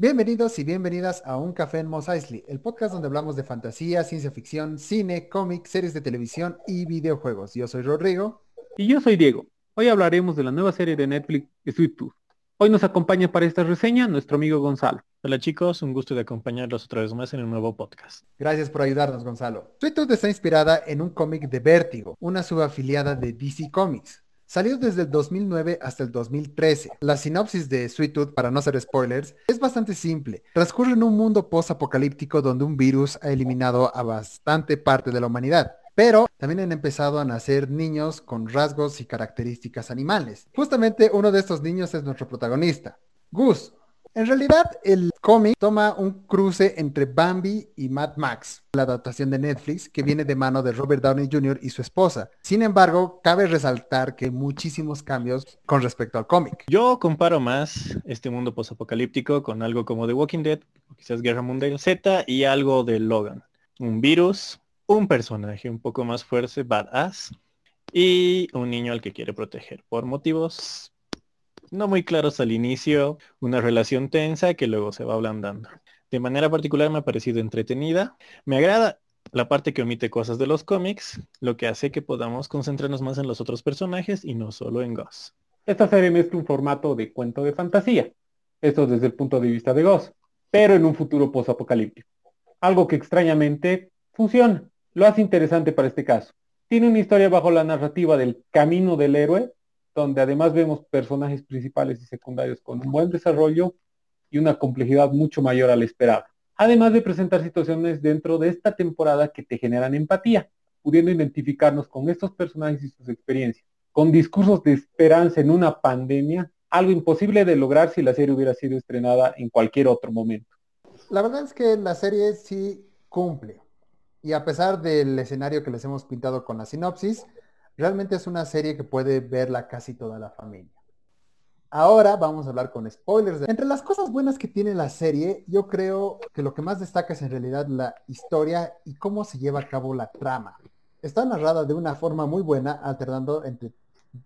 Bienvenidos y bienvenidas a Un Café en Mos Eisley, el podcast donde hablamos de fantasía, ciencia ficción, cine, cómics, series de televisión y videojuegos. Yo soy Rodrigo. Y yo soy Diego. Hoy hablaremos de la nueva serie de Netflix, Sweet Tooth. Hoy nos acompaña para esta reseña nuestro amigo Gonzalo. Hola chicos, un gusto de acompañarlos otra vez más en un nuevo podcast. Gracias por ayudarnos, Gonzalo. Sweet Tooth está inspirada en un cómic de Vértigo, una subafiliada de DC Comics. Salió desde el 2009 hasta el 2013. La sinopsis de Sweet Tooth, para no ser spoilers, es bastante simple. Transcurre en un mundo post-apocalíptico donde un virus ha eliminado a bastante parte de la humanidad. Pero también han empezado a nacer niños con rasgos y características animales. Justamente uno de estos niños es nuestro protagonista, Gus, en realidad, el cómic toma un cruce entre Bambi y Mad Max, la adaptación de Netflix que viene de mano de Robert Downey Jr. y su esposa. Sin embargo, cabe resaltar que hay muchísimos cambios con respecto al cómic. Yo comparo más este mundo posapocalíptico con algo como The Walking Dead, quizás Guerra Mundial Z y algo de Logan. Un virus, un personaje un poco más fuerte, badass, y un niño al que quiere proteger por motivos no muy claros al inicio, una relación tensa que luego se va ablandando. De manera particular me ha parecido entretenida. Me agrada la parte que omite cosas de los cómics, lo que hace que podamos concentrarnos más en los otros personajes y no solo en Goss. Esta serie mezcla un formato de cuento de fantasía, esto desde el punto de vista de Goss, pero en un futuro post-apocalíptico. Algo que extrañamente funciona, lo hace interesante para este caso. Tiene una historia bajo la narrativa del camino del héroe, donde además vemos personajes principales y secundarios con un buen desarrollo y una complejidad mucho mayor a la esperada. Además de presentar situaciones dentro de esta temporada que te generan empatía, pudiendo identificarnos con estos personajes y sus experiencias, con discursos de esperanza en una pandemia, algo imposible de lograr si la serie hubiera sido estrenada en cualquier otro momento. La verdad es que la serie sí cumple. Y a pesar del escenario que les hemos pintado con la sinopsis, Realmente es una serie que puede verla casi toda la familia. Ahora vamos a hablar con spoilers. Entre las cosas buenas que tiene la serie, yo creo que lo que más destaca es en realidad la historia y cómo se lleva a cabo la trama. Está narrada de una forma muy buena, alternando entre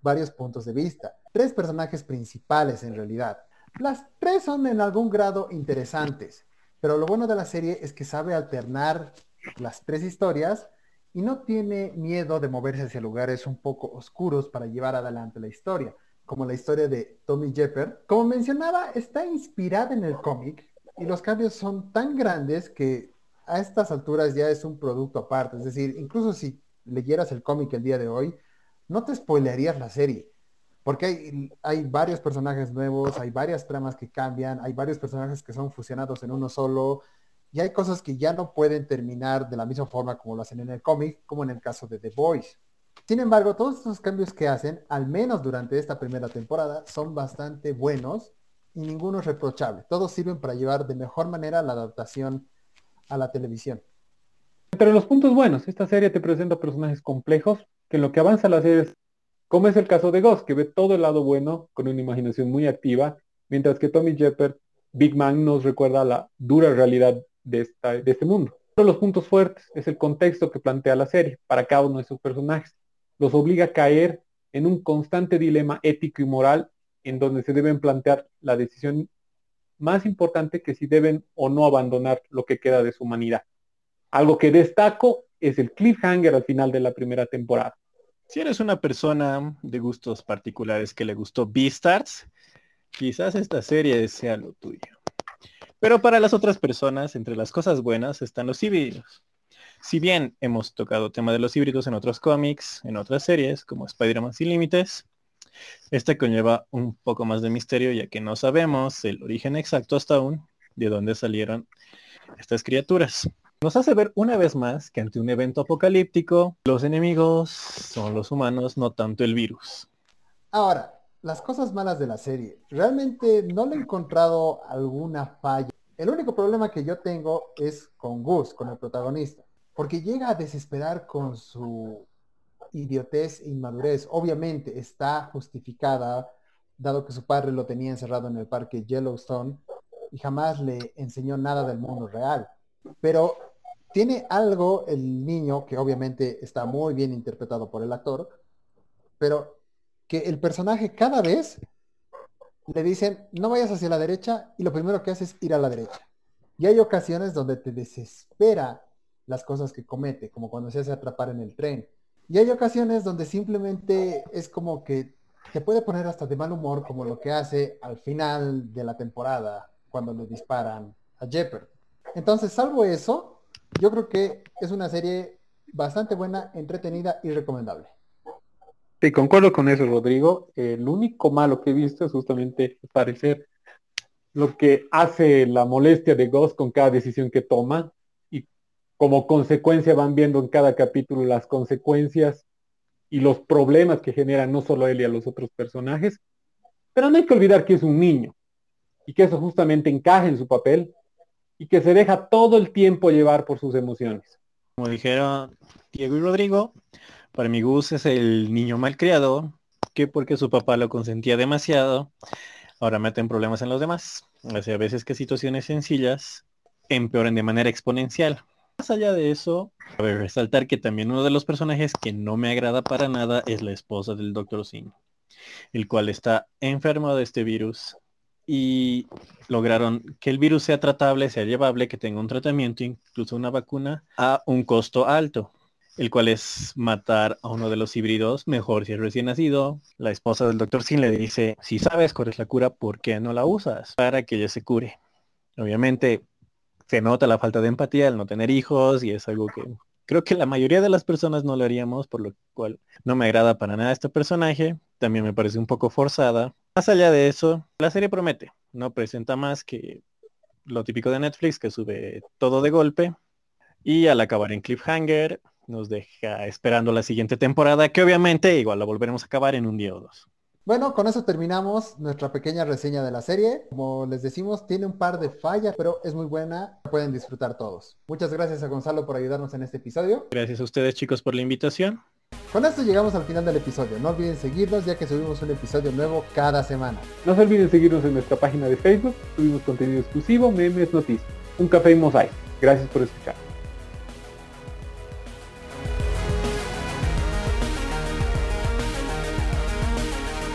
varios puntos de vista. Tres personajes principales en realidad. Las tres son en algún grado interesantes, pero lo bueno de la serie es que sabe alternar las tres historias y no tiene miedo de moverse hacia lugares un poco oscuros para llevar adelante la historia, como la historia de Tommy Jepper. Como mencionaba, está inspirada en el cómic y los cambios son tan grandes que a estas alturas ya es un producto aparte. Es decir, incluso si leyeras el cómic el día de hoy, no te spoilearías la serie. Porque hay, hay, varios personajes nuevos, hay varias tramas que cambian, hay varios personajes que son fusionados en uno solo, y hay cosas que ya no pueden terminar de la misma forma como lo hacen en el cómic, como en el caso de The Boys. Sin embargo, todos estos cambios que hacen, al menos durante esta primera temporada, son bastante buenos y ninguno es reprochable. Todos sirven para llevar de mejor manera la adaptación a la televisión. Entre los puntos buenos, esta serie te presenta personajes complejos que en lo que avanza la serie, como es el caso de Ghost, que ve todo el lado bueno con una imaginación muy activa, mientras que Tommy Jepper, Big Man nos recuerda la dura realidad de, este mundo. Uno de los puntos fuertes es el contexto que plantea la serie para cada uno de sus personajes. Los obliga a caer en un constante dilema ético y moral en donde se deben plantear la decisión más importante que si deben o no abandonar lo que queda de su humanidad. Algo que destaco es el cliffhanger al final de la primera temporada. Si eres una persona de gustos particulares que le gustó Beastars, quizás esta serie sea lo tuyo. Pero para las otras personas, entre las cosas buenas están los híbridos. Si bien hemos tocado tema de los híbridos en otros cómics, en otras series, como Spider-Man sin límites, esta conlleva un poco más de misterio ya que no sabemos el origen exacto hasta aún de dónde salieron estas criaturas. Nos hace ver una vez más que ante un evento apocalíptico, los enemigos son los humanos, no tanto el virus. Ahora, las cosas malas de la serie. Realmente no le he encontrado alguna falla. El único problema que yo tengo es con Gus, con el protagonista, porque llega a desesperar con su idiotez e inmadurez. Obviamente está justificada, dado que su padre lo tenía encerrado en el parque Yellowstone y jamás le enseñó nada del mundo real. Pero tiene algo el niño, que obviamente está muy bien interpretado por el actor, pero que el personaje cada vez le dicen, no vayas hacia la derecha y lo primero que hace es ir a la derecha. Y hay ocasiones donde te desespera las cosas que comete, como cuando se hace atrapar en el tren. Y hay ocasiones donde simplemente es como que te puede poner hasta de mal humor, como lo que hace al final de la temporada, cuando le disparan a Jeopardy. Entonces, salvo eso, yo creo que es una serie bastante buena, entretenida y recomendable. Sí, concuerdo con eso, Rodrigo. El único malo que he visto es justamente parecer lo que hace la molestia de Ghost con cada decisión que toma y como consecuencia van viendo en cada capítulo las consecuencias y los problemas que generan no solo él y a los otros personajes. Pero no hay que olvidar que es un niño y que eso justamente encaja en su papel y que se deja todo el tiempo llevar por sus emociones. Como dijeron Diego y Rodrigo, para mi gusto es el niño malcriado, que porque su papá lo consentía demasiado, ahora meten problemas en los demás. O sea, a veces que situaciones sencillas empeoran de manera exponencial. Más allá de eso, cabe resaltar que también uno de los personajes que no me agrada para nada es la esposa del Dr. Sin, el cual está enfermo de este virus y lograron que el virus sea tratable, sea llevable, que tenga un tratamiento, incluso una vacuna, a un costo alto, el cual es matar a uno de los híbridos, mejor si es recién nacido. La esposa del doctor Sin le dice, si sabes cuál es la cura, ¿por qué no la usas? Para que ella se cure. Obviamente se nota la falta de empatía al no tener hijos y es algo que creo que la mayoría de las personas no lo haríamos, por lo cual no me agrada para nada este personaje. También me parece un poco forzada. Más allá de eso, la serie promete. No presenta más que lo típico de Netflix, que sube todo de golpe. Y al acabar en cliffhanger, nos deja esperando la siguiente temporada, que obviamente igual la volveremos a acabar en un día o dos. Bueno, con eso terminamos nuestra pequeña reseña de la serie. Como les decimos, tiene un par de fallas, pero es muy buena. pueden disfrutar todos. Muchas gracias a Gonzalo por ayudarnos en este episodio. Gracias a ustedes chicos por la invitación. Con esto llegamos al final del episodio. No olviden seguirnos ya que subimos un episodio nuevo cada semana. No se olviden seguirnos en nuestra página de Facebook. Subimos contenido exclusivo, memes, noticias. Un café y mosaic. Gracias por escuchar.